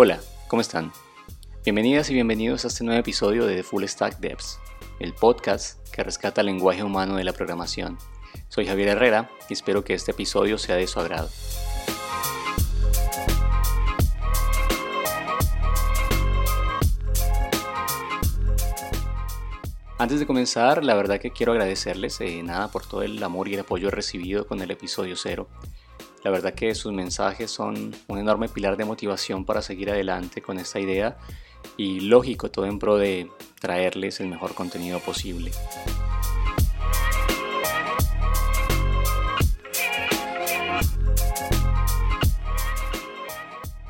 Hola, ¿cómo están? Bienvenidas y bienvenidos a este nuevo episodio de The Full Stack Devs, el podcast que rescata el lenguaje humano de la programación. Soy Javier Herrera y espero que este episodio sea de su agrado. Antes de comenzar, la verdad que quiero agradecerles eh, nada por todo el amor y el apoyo recibido con el episodio cero. La verdad que sus mensajes son un enorme pilar de motivación para seguir adelante con esta idea y lógico todo en pro de traerles el mejor contenido posible.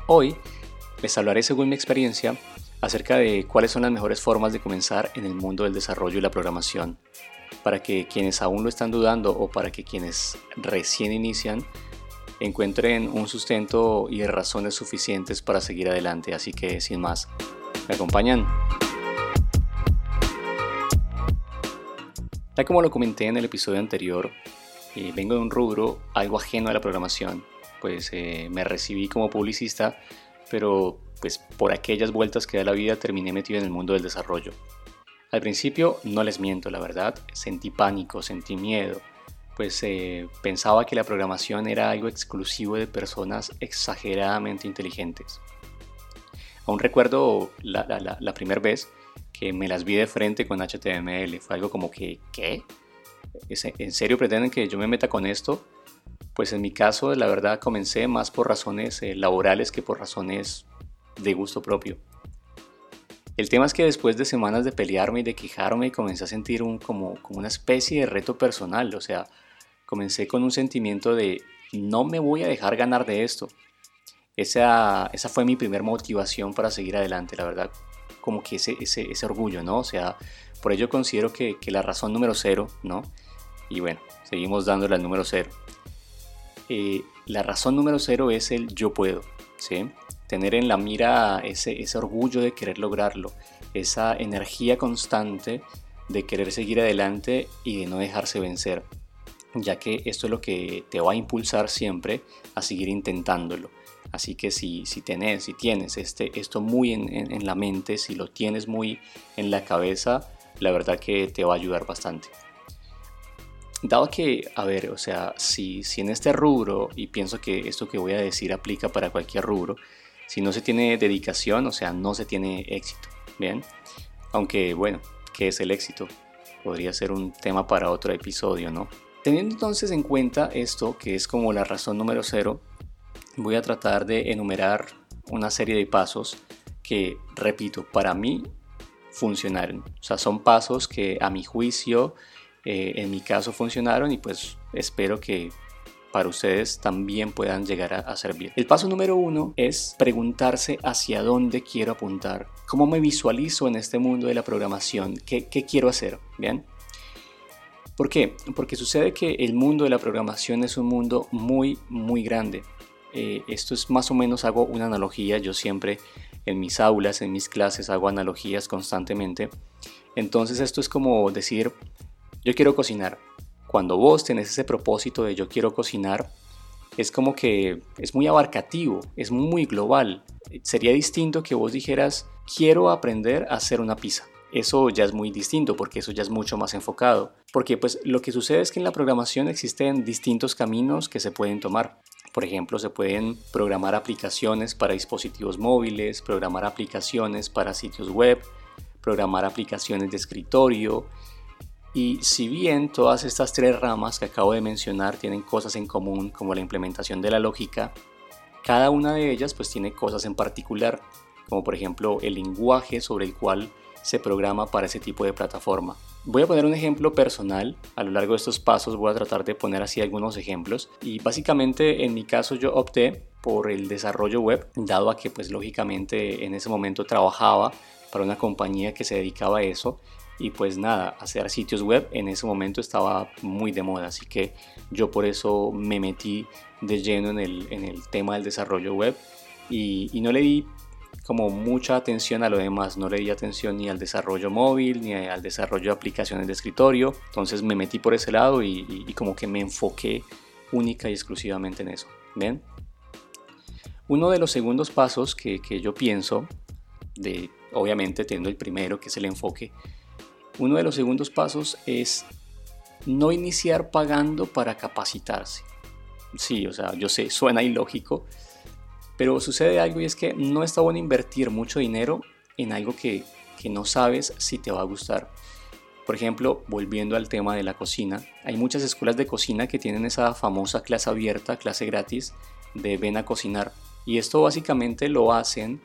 Hoy les hablaré según mi experiencia acerca de cuáles son las mejores formas de comenzar en el mundo del desarrollo y la programación, para que quienes aún lo están dudando o para que quienes recién inician encuentren un sustento y razones suficientes para seguir adelante. Así que sin más, ¿me acompañan? Tal como lo comenté en el episodio anterior, eh, vengo de un rubro algo ajeno a la programación, pues eh, me recibí como publicista, pero pues por aquellas vueltas que da la vida terminé metido en el mundo del desarrollo. Al principio, no les miento, la verdad, sentí pánico, sentí miedo, pues eh, pensaba que la programación era algo exclusivo de personas exageradamente inteligentes. Aún recuerdo la, primera vez que me las vi de frente con HTML. Fue algo como que, ¿qué? ¿En serio pretenden que yo me meta con esto? Pues en mi caso, la verdad, comencé más por razones eh, laborales que por razones de gusto propio. El tema es que después de semanas de pelearme y de quejarme, comencé a sentir un, como, como una especie de reto personal. O sea, comencé con un sentimiento de no me voy a dejar ganar de esto. Esa, esa fue mi primer motivación para seguir adelante, la verdad, como que ese, ese, ese orgullo, ¿no? O sea, por ello considero que, que, la razón número cero, ¿no? Y bueno, seguimos dándole al número cero. Eh, la razón número cero es el yo puedo, ¿sí? Tener en la mira ese, ese orgullo de querer lograrlo, esa energía constante de querer seguir adelante y de no dejarse vencer ya que esto es lo que te va a impulsar siempre a seguir intentándolo. Así que si, si, tenés, si tienes este, esto muy en, la mente, si lo tienes muy en la cabeza, la verdad que te va a ayudar bastante. Dado que, a ver, o sea, si, si en este rubro, y pienso que esto que voy a decir aplica para cualquier rubro, si no se tiene dedicación, o sea, no se tiene éxito, ¿bien? Aunque, bueno, ¿qué es el éxito? Podría ser un tema para otro episodio, ¿no? Teniendo entonces en cuenta esto, que es como la razón número cero, voy a tratar de enumerar una serie de pasos que, repito, para mí funcionaron. O sea, son pasos que a mi juicio, eh, en mi caso, funcionaron y pues espero que para ustedes también puedan llegar a, servir. El paso número uno es preguntarse hacia dónde quiero apuntar, cómo me visualizo en este mundo de la programación, qué, qué quiero hacer, ¿bien? ¿Por qué? Porque sucede que el mundo de la programación es un mundo muy, muy grande. Eh, esto es más o menos, hago una analogía, yo siempre en mis aulas, en mis clases hago analogías constantemente. Entonces esto es como decir, yo quiero cocinar. Cuando vos tenés ese propósito de yo quiero cocinar, es como que es muy abarcativo, es muy global. Sería distinto que vos dijeras, quiero aprender a hacer una pizza eso ya es muy distinto porque eso ya es mucho más enfocado. Porque pues lo que sucede es que en la programación existen distintos caminos que se pueden tomar. Por ejemplo, se pueden programar aplicaciones para dispositivos móviles, programar aplicaciones para sitios web, programar aplicaciones de escritorio. Y si bien todas estas tres ramas que acabo de mencionar tienen cosas en común como la implementación de la lógica, cada una de ellas pues tiene cosas en particular, como por ejemplo el lenguaje sobre el cual se programa para ese tipo de plataforma. Voy a poner un ejemplo personal. A lo largo de estos pasos voy a tratar de poner así algunos ejemplos. Y básicamente en mi caso yo opté por el desarrollo web, dado a que pues lógicamente en ese momento trabajaba para una compañía que se dedicaba a eso. Y pues nada, hacer sitios web en ese momento estaba muy de moda. Así que yo por eso me metí de lleno en el, en el tema del desarrollo web. Y, y no le di como mucha atención a lo demás, no le di atención ni al desarrollo móvil ni al desarrollo de aplicaciones de escritorio, entonces me metí por ese lado y, como que me enfoqué única y exclusivamente en eso. ¿Ven? Uno de los segundos pasos que, que yo pienso, de, obviamente teniendo el primero, que es el enfoque, uno de los segundos pasos es no iniciar pagando para capacitarse. Sí, o sea, yo sé, suena ilógico, pero sucede algo y es que no está bueno invertir mucho dinero en algo que, que no sabes si te va a gustar. Por ejemplo, volviendo al tema de la cocina, hay muchas escuelas de cocina que tienen esa famosa clase abierta, clase gratis, de ven a cocinar. Y esto básicamente lo hacen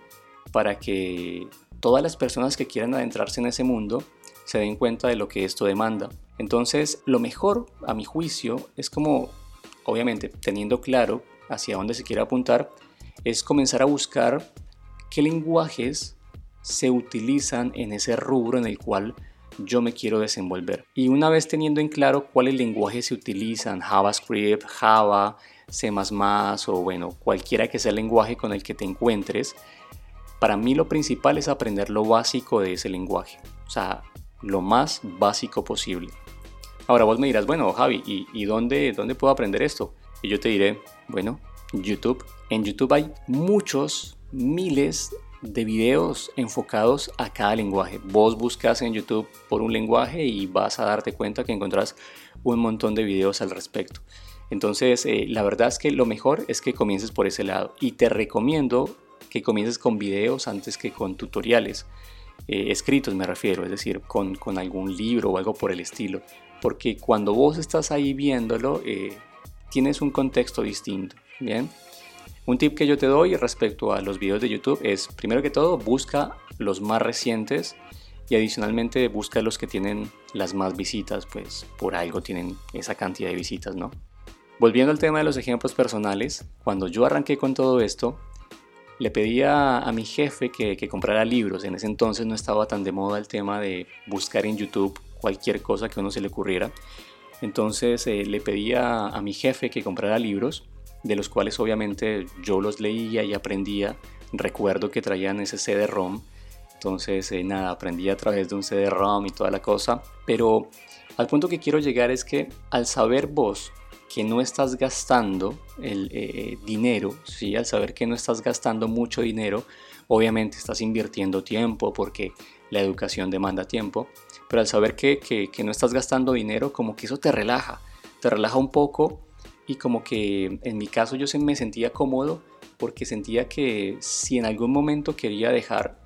para que todas las personas que quieran adentrarse en ese mundo se den cuenta de lo que esto demanda. Entonces, lo mejor, a mi juicio, es como, obviamente, teniendo claro hacia dónde se quiere apuntar, es comenzar a buscar qué lenguajes se utilizan en ese rubro en el cual yo me quiero desenvolver. Y una vez teniendo en claro cuáles lenguajes se utilizan, JavaScript, Java, C++ o bueno, cualquiera que sea el lenguaje con el que te encuentres, para mí lo principal es aprender lo básico de ese lenguaje, o sea, lo más básico posible. Ahora vos me dirás, bueno, Javi, ¿y, dónde, dónde puedo aprender esto? Y yo te diré, bueno, YouTube. En YouTube hay muchos, miles de videos enfocados a cada lenguaje. Vos buscas en YouTube por un lenguaje y vas a darte cuenta que encontrás un montón de videos al respecto. Entonces, eh, la verdad es que lo mejor es que comiences por ese lado y te recomiendo que comiences con videos antes que con tutoriales. Eh, escritos me refiero, es decir, con, con, algún libro o algo por el estilo, porque cuando vos estás ahí viéndolo, eh, tienes un contexto distinto, ¿bien? Un tip que yo te doy respecto a los videos de YouTube es, primero que todo, busca los más recientes y adicionalmente busca los que tienen las más visitas, pues por algo tienen esa cantidad de visitas, ¿no? Volviendo al tema de los ejemplos personales, cuando yo arranqué con todo esto, le pedía a mi jefe que, comprara libros. En ese entonces no estaba tan de moda el tema de buscar en YouTube cualquier cosa que a uno se le ocurriera. Entonces eh, le pedía a mi jefe que comprara libros de los cuales obviamente yo los leía y aprendía. Recuerdo que traían ese CD-ROM, entonces eh, nada, aprendí a través de un CD-ROM y toda la cosa, pero al punto que quiero llegar es que al saber vos que no estás gastando el eh, dinero, ¿sí? al saber que no estás gastando mucho dinero, obviamente estás invirtiendo tiempo porque la educación demanda tiempo, pero al saber que, que, que no estás gastando dinero, como que eso te relaja, te relaja un poco y como que en mi caso yo me sentía cómodo porque sentía que si en algún momento quería dejar,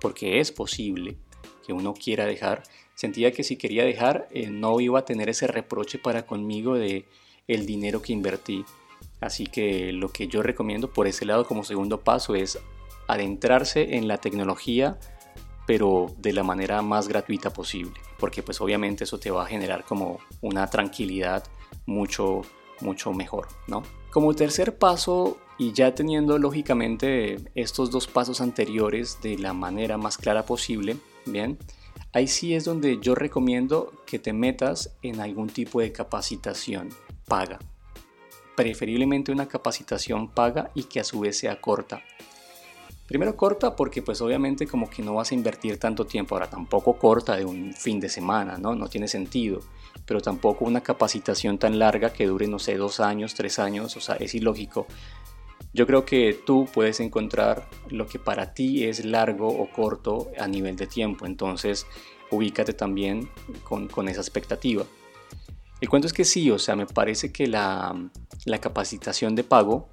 porque es posible que uno quiera dejar, sentía que si quería dejar eh, no iba a tener ese reproche para conmigo de el dinero que invertí. Así que lo que yo recomiendo por ese lado como segundo paso es adentrarse en la tecnología pero de la manera más gratuita posible, porque pues obviamente eso te va a generar como una tranquilidad mucho mucho mejor, ¿no? Como tercer paso, y ya teniendo lógicamente estos dos pasos anteriores de la manera más clara posible, bien, ahí sí es donde yo recomiendo que te metas en algún tipo de capacitación paga. Preferiblemente una capacitación paga y que a su vez sea corta. Primero corta porque pues obviamente como que no vas a invertir tanto tiempo, ahora tampoco corta de un fin de semana, ¿no? No tiene sentido pero tampoco una capacitación tan larga que dure, no sé, dos años, tres años, o sea, es ilógico. Yo creo que tú puedes encontrar lo que para ti es largo o corto a nivel de tiempo, entonces ubícate también con, con esa expectativa. El cuento es que sí, o sea, me parece que la, la capacitación de pago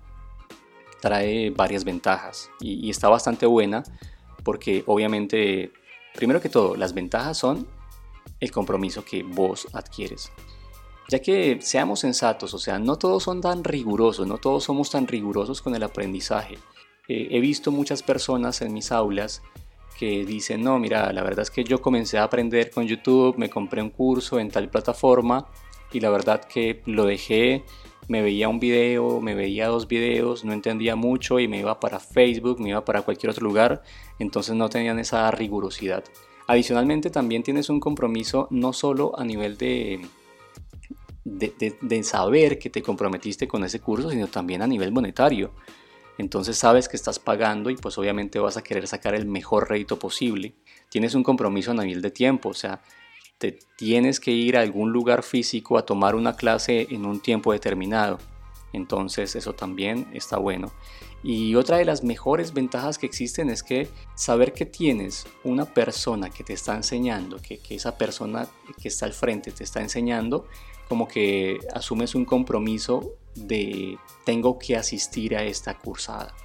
trae varias ventajas y, está bastante buena porque obviamente, primero que todo, las ventajas son el compromiso que vos adquieres. Ya que seamos sensatos, o sea, no todos son tan rigurosos, no todos somos tan rigurosos con el aprendizaje. Eh, he visto muchas personas en mis aulas que dicen, no, mira, la verdad es que yo comencé a aprender con YouTube, me compré un curso en tal plataforma y la verdad que lo dejé, me veía un video, me veía dos videos, no entendía mucho y me iba para Facebook, me iba para cualquier otro lugar, entonces no tenían esa rigurosidad. Adicionalmente también tienes un compromiso no solo a nivel de, de, saber que te comprometiste con ese curso, sino también a nivel monetario. Entonces sabes que estás pagando y pues obviamente vas a querer sacar el mejor rédito posible. Tienes un compromiso a nivel de tiempo, o sea, tienes que ir a algún lugar físico a tomar una clase en un tiempo determinado. Entonces eso también está bueno. Y otra de las mejores ventajas que existen es que saber que tienes una persona que te está enseñando, que, esa persona que está al frente te está enseñando, como que asumes un compromiso de tengo que asistir a esta cursada.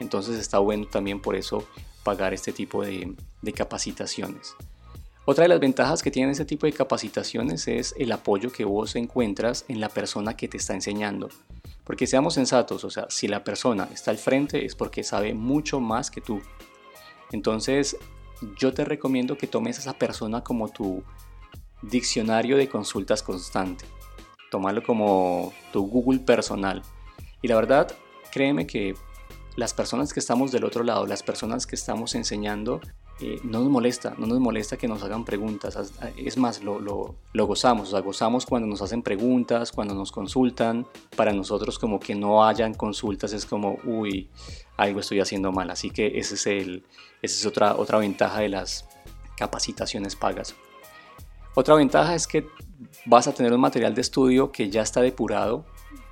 Entonces está bueno también por eso pagar este tipo de capacitaciones. Otra de las ventajas que tiene este tipo de capacitaciones es el apoyo que vos encuentras en la persona que te está enseñando. Porque seamos sensatos, o sea, si la persona está al frente es porque sabe mucho más que tú. Entonces, yo te recomiendo que tomes a esa persona como tu diccionario de consultas constante. Tómalo como tu Google personal. Y la verdad, créeme que las personas que estamos del otro lado, las personas que estamos enseñando, eh, no nos molesta, no nos molesta que nos hagan preguntas. Es más, lo, lo, lo, gozamos, o sea, gozamos cuando nos hacen preguntas, cuando nos consultan. Para nosotros como que no hayan consultas es como, uy, algo estoy haciendo mal. Así que ese es el, esa es otra, otra ventaja de las capacitaciones pagas. Otra ventaja es que vas a tener un material de estudio que ya está depurado.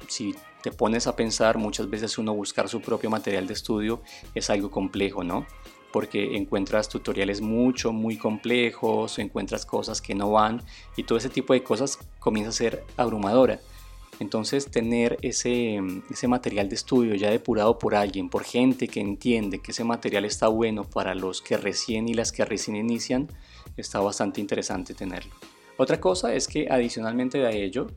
Si te pones a pensar, muchas veces uno buscar su propio material de estudio es algo complejo, ¿no? Porque encuentras tutoriales mucho, muy complejos, encuentras cosas que no van y todo ese tipo de cosas comienza a ser abrumadora. Entonces tener ese, ese material de estudio ya depurado por alguien, por gente que entiende que ese material está bueno para los que recién y las que recién inician, está bastante interesante tenerlo. Otra cosa es que adicionalmente a ello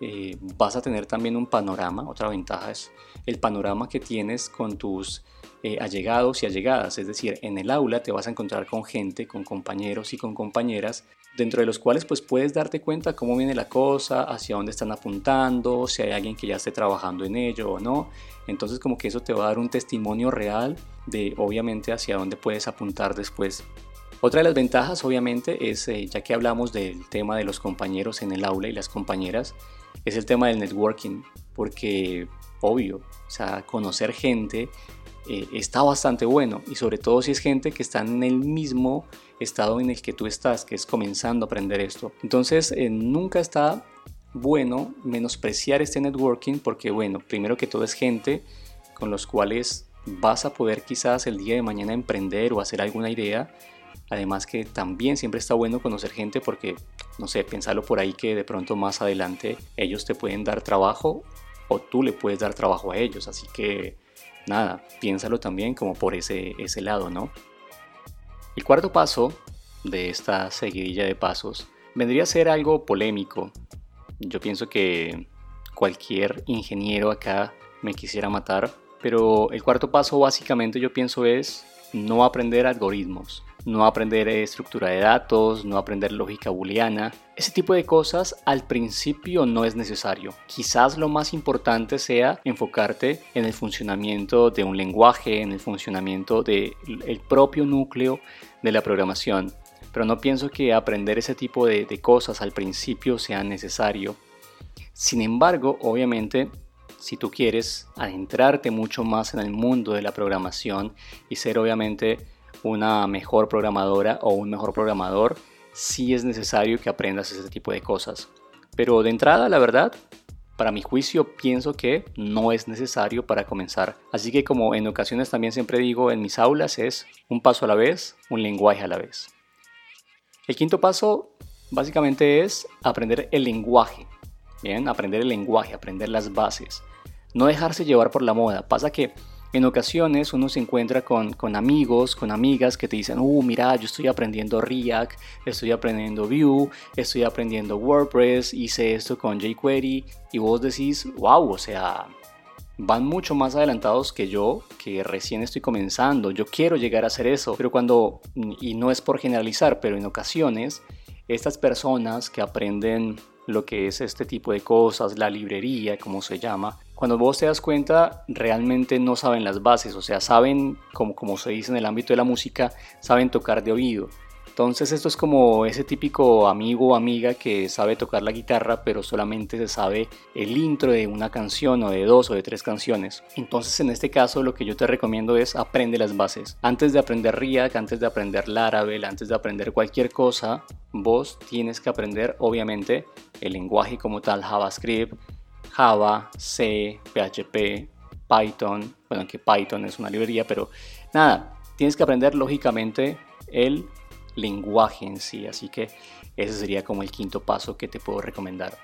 eh, vas a tener también un panorama, otra ventaja es el panorama que tienes con tus eh, allegados y allegadas, es decir, en el aula te vas a encontrar con gente, con compañeros y con compañeras, dentro de los cuales pues puedes darte cuenta cómo viene la cosa, hacia dónde están apuntando, si hay alguien que ya esté trabajando en ello o no. Entonces como que eso te va a dar un testimonio real de obviamente hacia dónde puedes apuntar después. Otra de las ventajas obviamente es, eh, ya que hablamos del tema de los compañeros en el aula y las compañeras, es el tema del networking, porque obvio, o sea, conocer gente eh, está bastante bueno y sobre todo si es gente que está en el mismo estado en el que tú estás, que es comenzando a aprender esto. Entonces eh, nunca está bueno menospreciar este networking porque bueno, primero que todo es gente con los cuales vas a poder quizás el día de mañana emprender o hacer alguna idea. Además que también siempre está bueno conocer gente porque, no sé, pensarlo por ahí que de pronto más adelante ellos te pueden dar trabajo o tú le puedes dar trabajo a ellos. Así que nada, piénsalo también como por ese, ese lado, ¿no? El cuarto paso de esta seguidilla de pasos vendría a ser algo polémico. Yo pienso que cualquier ingeniero acá me quisiera matar, pero el cuarto paso básicamente yo pienso es no aprender algoritmos no aprender estructura de datos, no aprender lógica booleana. Ese tipo de cosas al principio no es necesario. Quizás lo más importante sea enfocarte en el funcionamiento de un lenguaje, en el funcionamiento del propio núcleo de la programación. Pero no pienso que aprender ese tipo de, de cosas al principio sea necesario. Sin embargo, obviamente si tú quieres adentrarte mucho más en el mundo de la programación y ser obviamente una mejor programadora o un mejor programador, sí es necesario que aprendas ese tipo de cosas. Pero de entrada, la verdad, para mi juicio pienso que no es necesario para comenzar. Así que como en ocasiones también siempre digo en mis aulas es un paso a la vez, un lenguaje a la vez. El quinto paso básicamente es aprender el lenguaje. Bien, aprender el lenguaje, aprender las bases. No dejarse llevar por la moda. Pasa que en ocasiones uno se encuentra con, amigos, con amigas que te dicen, uh, mira, yo estoy aprendiendo React, estoy aprendiendo Vue, estoy aprendiendo WordPress, hice esto con jQuery, y vos decís, wow, o sea, van mucho más adelantados que yo, que recién estoy comenzando, yo quiero llegar a hacer eso, pero cuando, y no es por generalizar, pero en ocasiones, estas personas que aprenden lo que es este tipo de cosas, la librería, como se llama, cuando vos te das cuenta, realmente no saben las bases, o sea, saben, como, como se dice en el ámbito de la música, saben tocar de oído. Entonces esto es como ese típico amigo o amiga que sabe tocar la guitarra pero solamente se sabe el intro de una canción o de dos o de tres canciones. Entonces en este caso lo que yo te recomiendo es aprende las bases. Antes de aprender React, antes de aprender Laravel, antes de aprender cualquier cosa, vos tienes que aprender obviamente el lenguaje como tal JavaScript, Java, C, PHP, Python, bueno, que Python es una librería, pero nada, tienes que aprender lógicamente el lenguaje en sí, así que ese sería como el quinto paso que te puedo recomendar.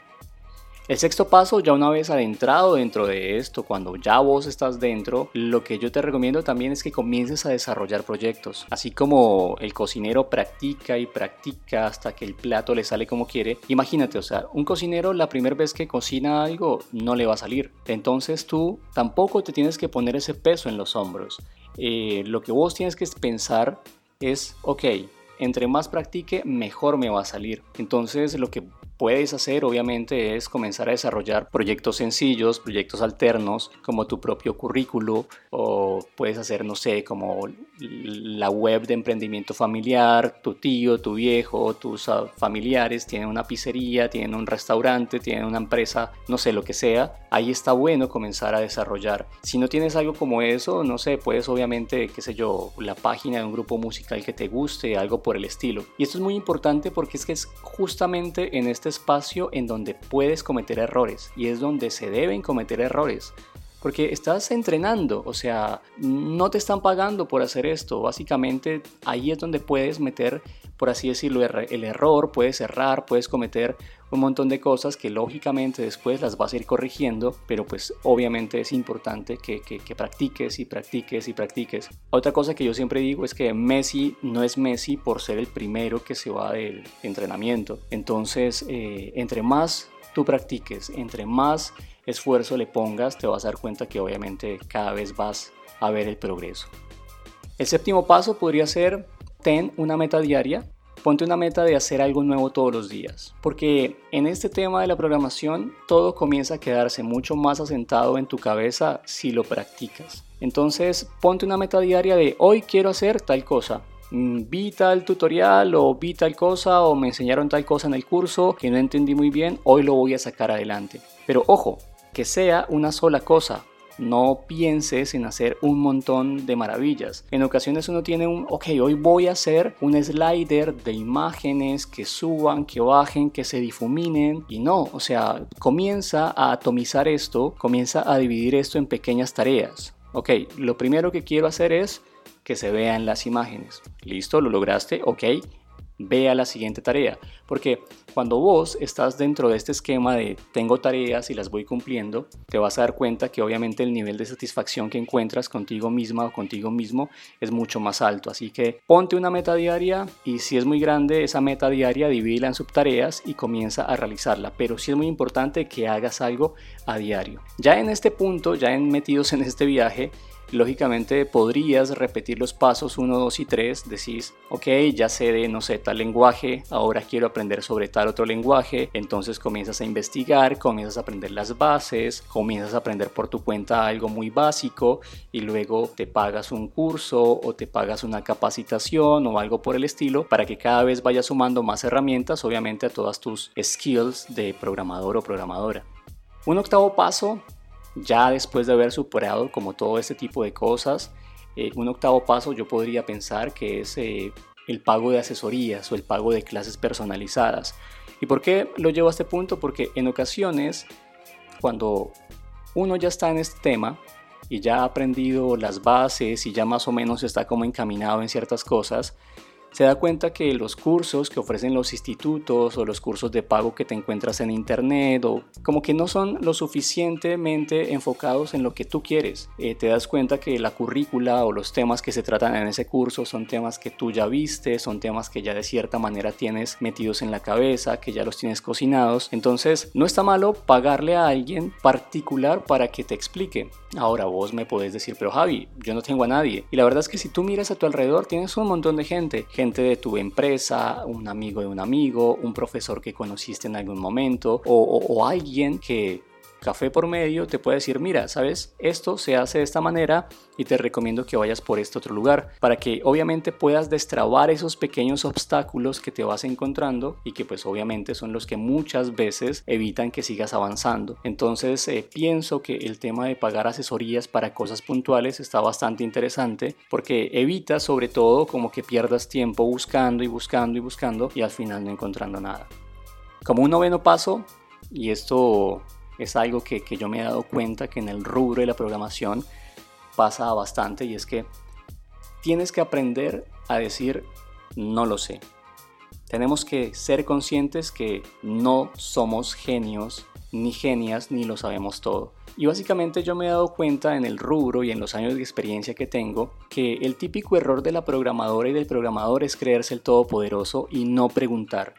El sexto paso, ya una vez adentrado dentro de esto, cuando ya vos estás dentro, lo que yo te recomiendo también es que comiences a desarrollar proyectos. Así como el cocinero practica y practica hasta que el plato le sale como quiere, imagínate, o sea, un cocinero la primera vez que cocina algo no le va a salir. Entonces tú tampoco te tienes que poner ese peso en los hombros. Eh, lo que vos tienes que pensar es, ok, entre más practique, mejor me va a salir. Entonces lo que puedes hacer obviamente es comenzar a desarrollar proyectos sencillos, proyectos alternos como tu propio currículo o puedes hacer, no sé, como la web de emprendimiento familiar, tu tío, tu viejo, tus ah, familiares tienen una pizzería, tienen un restaurante, tienen una empresa, no sé, lo que sea, ahí está bueno comenzar a desarrollar. Si no tienes algo como eso, no sé, puedes obviamente, qué sé yo, la página de un grupo musical que te guste, algo por el estilo. Y esto es muy importante porque es que es justamente en este espacio en donde puedes cometer errores y es donde se deben cometer errores. Porque estás entrenando, o sea, no te están pagando por hacer esto. Básicamente ahí es donde puedes meter, por así decirlo, el error, puedes errar, puedes cometer un montón de cosas que lógicamente después las vas a ir corrigiendo, pero pues obviamente es importante que, que, practiques y practiques y practiques. Otra cosa que yo siempre digo es que Messi no es Messi por ser el primero que se va del entrenamiento. Entonces, eh, entre más tú practiques, entre más esfuerzo le pongas, te vas a dar cuenta que obviamente cada vez vas a ver el progreso. El séptimo paso podría ser, ten una meta diaria. Ponte una meta de hacer algo nuevo todos los días, porque en este tema de la programación todo comienza a quedarse mucho más asentado en tu cabeza si lo practicas. Entonces, ponte una meta diaria de hoy quiero hacer tal cosa, Mm, vi tal tutorial o vi tal cosa o me enseñaron tal cosa en el curso que no entendí muy bien, hoy lo voy a sacar adelante. Pero ojo, que sea una sola cosa, no pienses en hacer un montón de maravillas. En ocasiones uno tiene un, ok, hoy voy a hacer un slider de imágenes que suban, que bajen, que se difuminen. Y no, o sea, comienza a atomizar esto, comienza a dividir esto en pequeñas tareas. Ok, lo primero que quiero hacer es que se vean las imágenes. Listo, lo lograste, ok. Vea la siguiente tarea, porque cuando vos estás dentro de este esquema de tengo tareas y las voy cumpliendo, te vas a dar cuenta que obviamente el nivel de satisfacción que encuentras contigo misma o contigo mismo es mucho más alto. Así que ponte una meta diaria y si es muy grande esa meta diaria, divídela en subtareas y comienza a realizarla. Pero sí es muy importante que hagas algo a diario. Ya en este punto, ya en metidos en este viaje, lógicamente podrías repetir los pasos 1, 2 y 3, decís, ok, ya sé de, no sé, tal lenguaje, ahora quiero aprender sobre tal otro lenguaje, entonces comienzas a investigar, comienzas a aprender las bases, comienzas a aprender por tu cuenta algo muy básico y luego te pagas un curso o te pagas una capacitación o algo por el estilo para que cada vez vayas sumando más herramientas, obviamente a todas tus skills de programador o programadora. Un octavo paso ya después de haber superado como todo este tipo de cosas, eh, un octavo paso yo podría pensar que es eh, el pago de asesorías o el pago de clases personalizadas. ¿Y por qué lo llevo a este punto? Porque en ocasiones, cuando uno ya está en este tema y ya ha aprendido las bases y ya más o menos está como encaminado en ciertas cosas, se da cuenta que los cursos que ofrecen los institutos o los cursos de pago que te encuentras en internet o como que no son lo suficientemente enfocados en lo que tú quieres. Eh, te das cuenta que la currícula o los temas que se tratan en ese curso son temas que tú ya viste, son temas que ya de cierta manera tienes metidos en la cabeza, que ya los tienes cocinados. Entonces no está malo pagarle a alguien particular para que te explique. Ahora vos me podés decir, pero Javi, yo no tengo a nadie. Y la verdad es que si tú miras a tu alrededor tienes un montón de gente gente de tu empresa, un amigo de un amigo, un profesor que conociste en algún momento o, o alguien que café por medio te puede decir, mira, sabes, esto se hace de esta manera y te recomiendo que vayas por este otro lugar para que obviamente puedas destrabar esos pequeños obstáculos que te vas encontrando y que pues obviamente son los que muchas veces evitan que sigas avanzando. Entonces eh, pienso que el tema de pagar asesorías para cosas puntuales está bastante interesante porque evita sobre todo como que pierdas tiempo buscando y buscando y buscando y al final no encontrando nada. Como un noveno paso, y esto es algo que, que yo me he dado cuenta que en el rubro de la programación pasa bastante y es que tienes que aprender a decir no lo sé. Tenemos que ser conscientes que no somos genios ni genias ni lo sabemos todo. Y básicamente yo me he dado cuenta en el rubro y en los años de experiencia que tengo que el típico error de la programadora y del programador es creerse el todopoderoso y no preguntar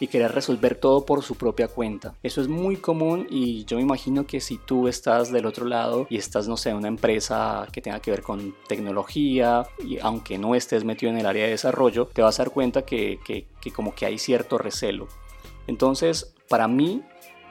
y querer resolver todo por su propia cuenta. Eso es muy común y yo me imagino que si tú estás del otro lado y estás, no sé, una empresa que tenga que ver con tecnología y aunque no estés metido en el área de desarrollo, te vas a dar cuenta que, que, que como que hay cierto recelo. Entonces, para mí,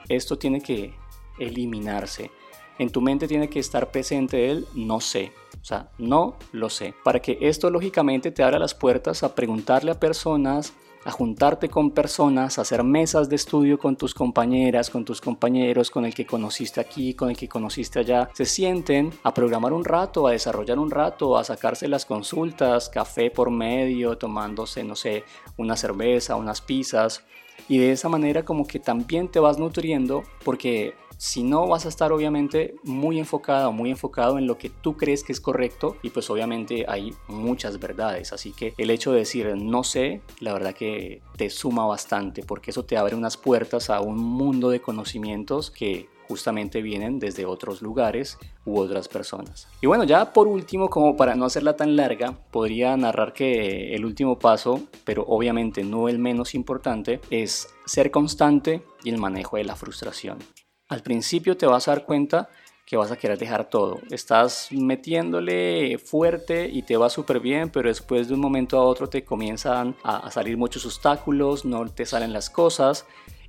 esto tiene que eliminarse. En tu mente tiene que estar presente el no sé. O sea, no lo sé. Para que esto lógicamente te abra las puertas a preguntarle a personas, a juntarte con personas, a hacer mesas de estudio con tus compañeras, con tus compañeros, con el que conociste aquí, con el que conociste allá, se sienten a programar un rato, a desarrollar un rato, a sacarse las consultas, café por medio, tomándose, no sé, una cerveza, unas pizzas. Y de esa manera como que también te vas nutriendo porque si no vas a estar obviamente muy enfocada o muy enfocado en lo que tú crees que es correcto y pues obviamente hay muchas verdades. Así que el hecho de decir no sé, la verdad que te suma bastante porque eso te abre unas puertas a un mundo de conocimientos que justamente vienen desde otros lugares u otras personas. Y bueno, ya por último, como para no hacerla tan larga, podría narrar que el último paso, pero obviamente no el menos importante, es ser constante y el manejo de la frustración. Al principio te vas a dar cuenta que vas a querer dejar todo. Estás metiéndole fuerte y te va súper bien, pero después de un momento a otro te comienzan a, salir muchos obstáculos, no te salen las cosas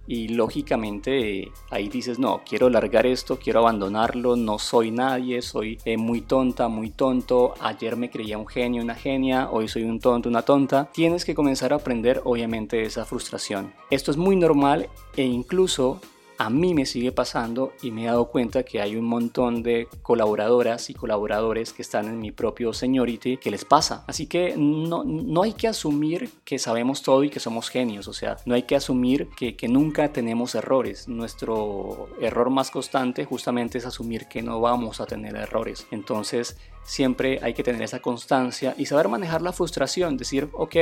y lógicamente ahí dices, no, quiero largar esto, quiero abandonarlo, no soy nadie, soy eh, muy tonta, muy tonto, ayer me creía un genio, una genia, hoy soy un tonto, una tonta. Tienes que comenzar a aprender obviamente esa frustración. Esto es muy normal e incluso a mí me sigue pasando y me he dado cuenta que hay un montón de colaboradoras y colaboradores que están en mi propio seniority que les pasa. Así que no, no hay que asumir que sabemos todo y que somos genios. O sea, no hay que asumir que, que nunca tenemos errores. Nuestro error más constante justamente es asumir que no vamos a tener errores. Entonces, siempre hay que tener esa constancia y saber manejar la frustración, decir, ok,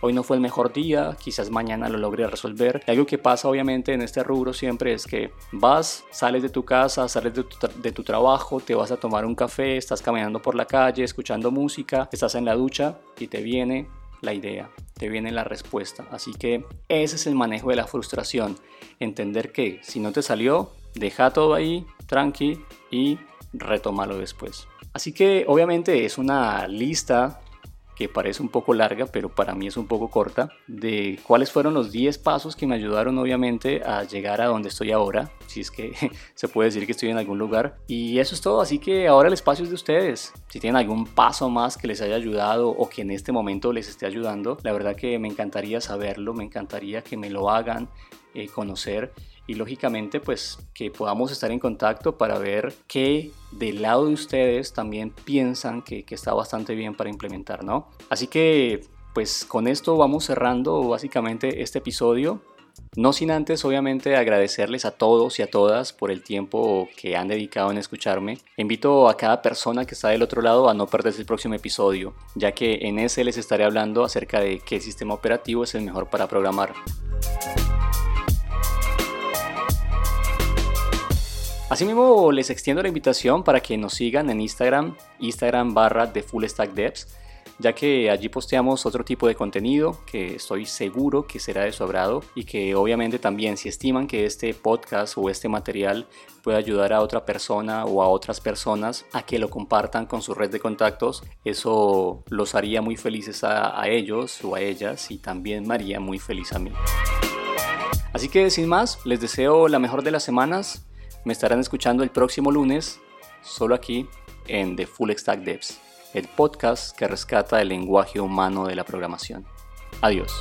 hoy no fue el mejor día, quizás mañana lo logré resolver. algo que pasa obviamente en este rubro siempre es que vas, sales de tu casa, sales de tu, de tu trabajo, te vas a tomar un café, estás caminando por la calle, escuchando música, estás en la ducha y te viene la idea, te viene la respuesta. Así que ese es el manejo de la frustración. Entender que si no te salió, deja todo ahí, tranqui y retómalo después. Así que obviamente es una lista que parece un poco larga, pero para mí es un poco corta, de cuáles fueron los 10 pasos que me ayudaron obviamente a llegar a donde estoy ahora, si es que se puede decir que estoy en algún lugar. Y eso es todo, así que ahora el espacio es de ustedes. Si tienen algún paso más que les haya ayudado o que en este momento les esté ayudando, la verdad que me encantaría saberlo, me encantaría que me lo hagan eh, conocer y lógicamente pues que podamos estar en contacto para ver qué del lado de ustedes también piensan que, está bastante bien para implementar, ¿no? Así que pues con esto vamos cerrando básicamente este episodio. No sin antes, obviamente, agradecerles a todos y a todas por el tiempo que han dedicado en escucharme. Invito a cada persona que está del otro lado a no perderse el próximo episodio, ya que en ese les estaré hablando acerca de qué sistema operativo es el mejor para programar. Asimismo, les extiendo la invitación para que nos sigan en Instagram, Instagram barra de Full Stack Devs, ya que allí posteamos otro tipo de contenido que estoy seguro que será de su agrado y que obviamente también si estiman que este podcast o este material puede ayudar a otra persona o a otras personas a que lo compartan con su red de contactos, eso los haría muy felices a, a ellos o a ellas y también me haría muy feliz a mí. Así que sin más, les deseo la mejor de las semanas, me estarán escuchando el próximo lunes, solo aquí en The Full Stack Devs, el podcast que rescata el lenguaje humano de la programación. Adiós.